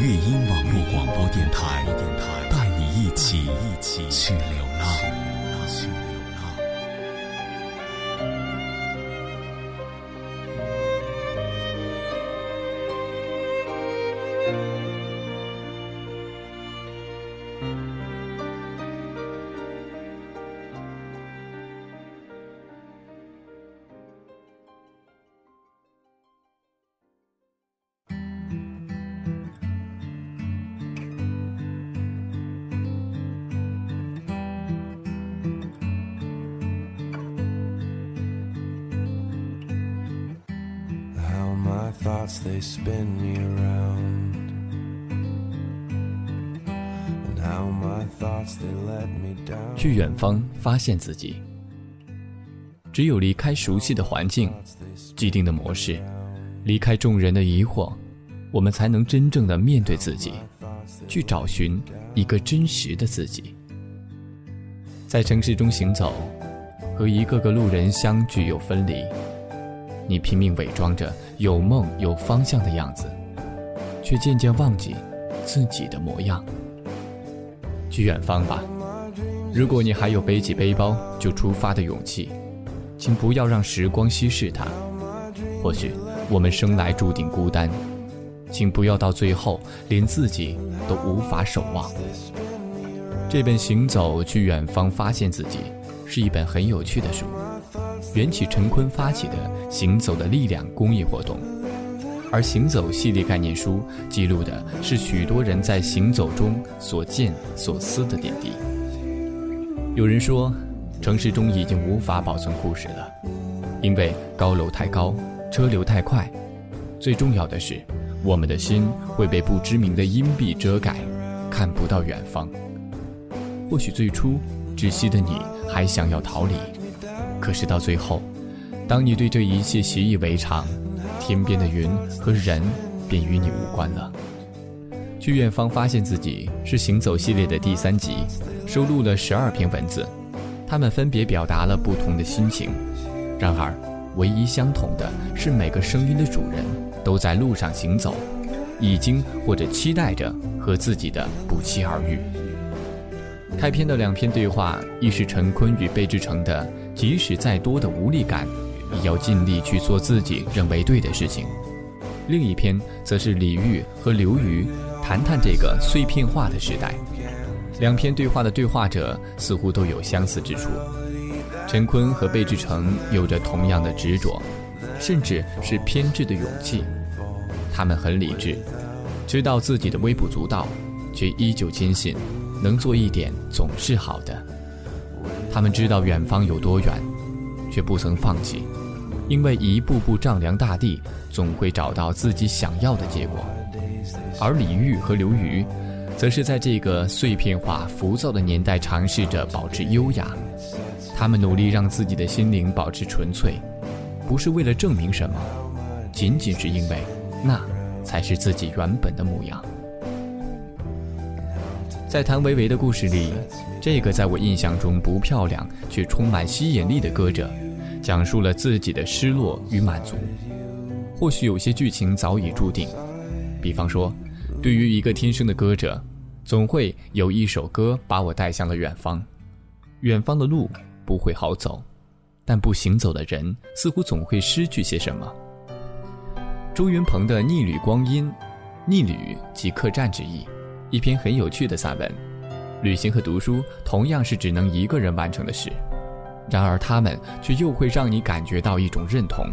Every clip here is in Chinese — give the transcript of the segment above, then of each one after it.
乐音网络广播电台，带你一起去流浪。Thoughts they spin me around. And how my thoughts they let me down. 去远方发现自己只有离开熟悉的环境既定的模式离开众人的疑惑我们才能真正的面对自己去找寻一个真实的自己。在城市中行走和一个个路人相聚又分离你拼命伪装着有梦有方向的样子，却渐渐忘记自己的模样。去远方吧，如果你还有背起背包就出发的勇气，请不要让时光稀释它。或许我们生来注定孤单，请不要到最后连自己都无法守望。这本《行走去远方发现自己》是一本很有趣的书。缘起陈坤发起的“行走的力量”公益活动，而“行走”系列概念书记录的是许多人在行走中所见所思的点滴。有人说，城市中已经无法保存故事了，因为高楼太高，车流太快。最重要的是，我们的心会被不知名的阴蔽遮盖，看不到远方。或许最初窒息的你还想要逃离。可是到最后，当你对这一切习以为常，天边的云和人便与你无关了。去远方发现自己是行走系列的第三集，收录了十二篇文字，他们分别表达了不同的心情。然而，唯一相同的是每个声音的主人都在路上行走，已经或者期待着和自己的不期而遇。开篇的两篇对话，亦是陈坤与贝志成的。即使再多的无力感，也要尽力去做自己认为对的事情。另一篇则是李煜和刘瑜谈谈这个碎片化的时代。两篇对话的对话者似乎都有相似之处。陈坤和贝志成有着同样的执着，甚至是偏执的勇气。他们很理智，知道自己的微不足道，却依旧坚信能做一点总是好的。他们知道远方有多远，却不曾放弃，因为一步步丈量大地，总会找到自己想要的结果。而李煜和刘瑜，则是在这个碎片化、浮躁的年代，尝试着保持优雅。他们努力让自己的心灵保持纯粹，不是为了证明什么，仅仅是因为那才是自己原本的模样。在谭维维的故事里。这个在我印象中不漂亮却充满吸引力的歌者，讲述了自己的失落与满足。或许有些剧情早已注定，比方说，对于一个天生的歌者，总会有一首歌把我带向了远方。远方的路不会好走，但不行走的人似乎总会失去些什么。周云鹏的《逆旅光阴》，逆旅即客栈之意，一篇很有趣的散文。旅行和读书同样是只能一个人完成的事，然而他们却又会让你感觉到一种认同。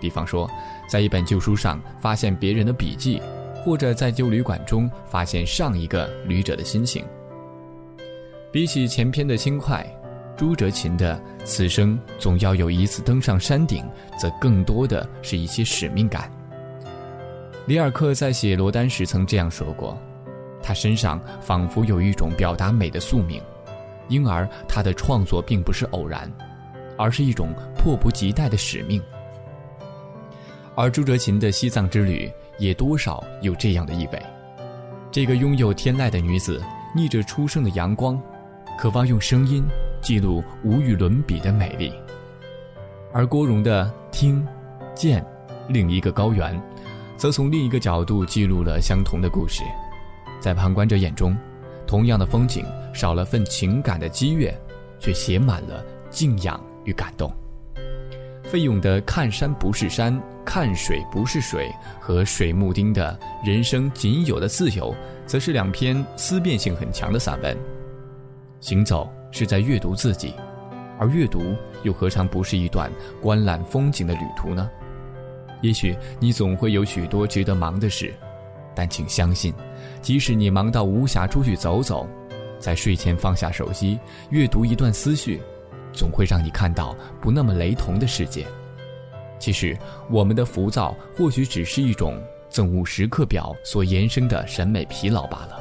比方说，在一本旧书上发现别人的笔记，或者在旧旅馆中发现上一个旅者的心情。比起前篇的轻快，朱哲琴的“此生总要有一次登上山顶”则更多的是一些使命感。里尔克在写罗丹时曾这样说过：“他身上仿佛有一种表达美的宿命，因而他的创作并不是偶然，而是一种迫不及待的使命。”而朱哲琴的西藏之旅也多少有这样的意味。这个拥有天籁的女子，逆着初升的阳光。渴望用声音记录无与伦比的美丽，而郭荣的听、见，另一个高原，则从另一个角度记录了相同的故事。在旁观者眼中，同样的风景少了份情感的激越，却写满了敬仰与感动。费勇的“看山不是山，看水不是水”和水木丁的“人生仅有的自由”，则是两篇思辨性很强的散文。行走是在阅读自己，而阅读又何尝不是一段观览风景的旅途呢？也许你总会有许多值得忙的事，但请相信，即使你忙到无暇出去走走，在睡前放下手机，阅读一段思绪，总会让你看到不那么雷同的世界。其实，我们的浮躁或许只是一种憎恶时刻表所延伸的审美疲劳罢了。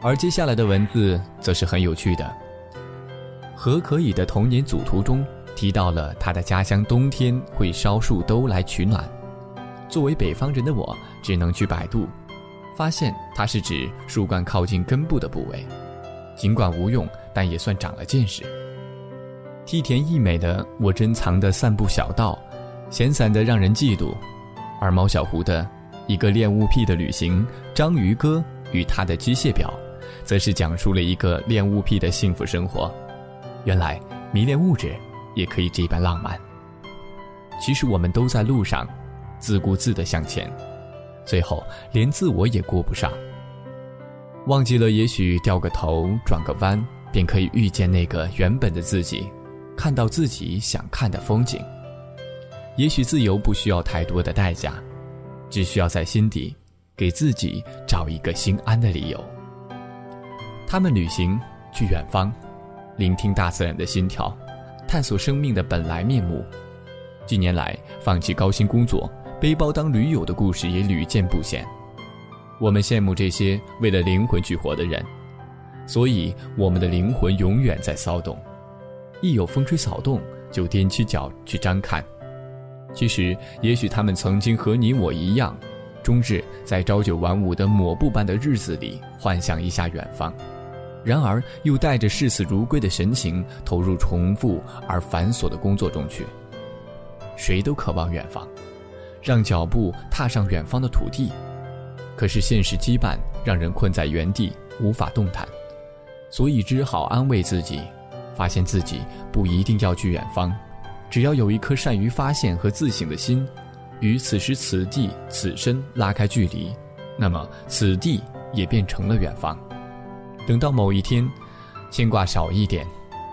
而接下来的文字则是很有趣的。何可以的童年组图中提到了他的家乡冬天会烧树兜来取暖。作为北方人的我，只能去百度，发现它是指树冠靠近根部的部位。尽管无用，但也算长了见识。梯田溢美的我珍藏的散步小道，闲散的让人嫉妒。而毛小胡的一个恋物癖的旅行，章鱼哥与他的机械表。则是讲述了一个恋物癖的幸福生活。原来迷恋物质也可以这般浪漫。其实我们都在路上，自顾自地向前，最后连自我也顾不上。忘记了，也许掉个头、转个弯，便可以遇见那个原本的自己，看到自己想看的风景。也许自由不需要太多的代价，只需要在心底给自己找一个心安的理由。他们旅行去远方，聆听大自然的心跳，探索生命的本来面目。近年来，放弃高薪工作、背包当驴友的故事也屡见不鲜。我们羡慕这些为了灵魂去活的人，所以我们的灵魂永远在骚动。一有风吹草动，就踮起脚去张看。其实，也许他们曾经和你我一样，终日在朝九晚五的抹布般的日子里，幻想一下远方。然而，又带着视死如归的神情，投入重复而繁琐的工作中去。谁都渴望远方，让脚步踏上远方的土地。可是现实羁绊让人困在原地，无法动弹，所以只好安慰自己，发现自己不一定要去远方，只要有一颗善于发现和自省的心，与此时此地此身拉开距离，那么此地也变成了远方。等到某一天，牵挂少一点，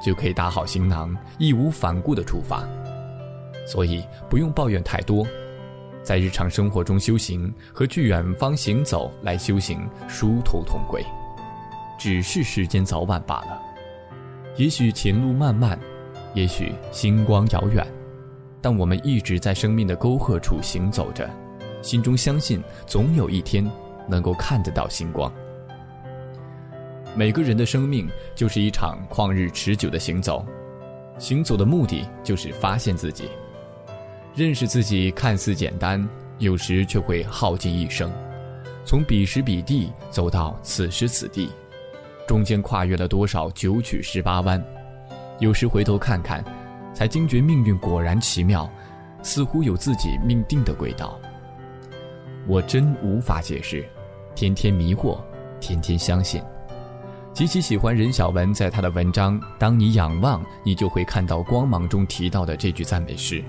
就可以打好行囊，义无反顾地出发。所以不用抱怨太多，在日常生活中修行和去远方行走来修行殊途同归，只是时间早晚罢了。也许前路漫漫，也许星光遥远，但我们一直在生命的沟壑处行走着，心中相信总有一天能够看得到星光。每个人的生命就是一场旷日持久的行走，行走的目的就是发现自己，认识自己。看似简单，有时却会耗尽一生。从彼时彼地走到此时此地，中间跨越了多少九曲十八弯？有时回头看看，才惊觉命运果然奇妙，似乎有自己命定的轨道。我真无法解释，天天迷惑，天天相信。极其喜欢任晓文在他的文章《当你仰望，你就会看到光芒》中提到的这句赞美诗：“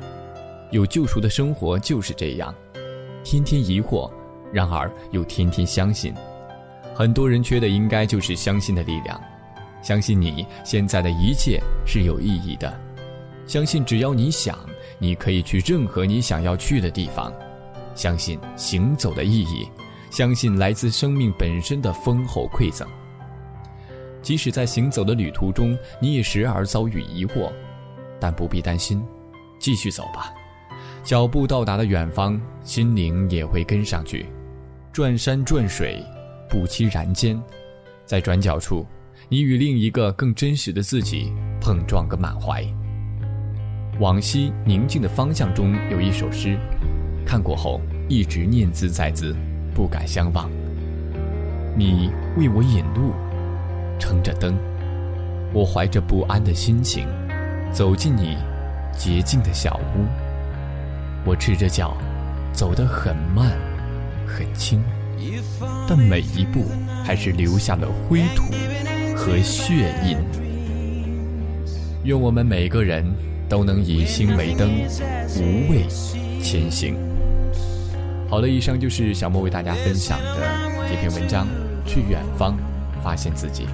有救赎的生活就是这样，天天疑惑，然而又天天相信。很多人缺的应该就是相信的力量，相信你现在的一切是有意义的，相信只要你想，你可以去任何你想要去的地方，相信行走的意义，相信来自生命本身的丰厚馈赠。即使在行走的旅途中，你也时而遭遇疑惑，但不必担心，继续走吧。脚步到达的远方，心灵也会跟上去。转山转水，不期然间，在转角处，你与另一个更真实的自己碰撞个满怀。往昔宁静的方向中有一首诗，看过后一直念兹在兹，不敢相忘。你为我引路。撑着灯，我怀着不安的心情，走进你洁净的小屋。我赤着脚，走得很慢，很轻，但每一步还是留下了灰土和血印。愿我们每个人都能以心为灯，无畏前行。好了，以上就是小莫为大家分享的这篇文章。去远方，发现自己。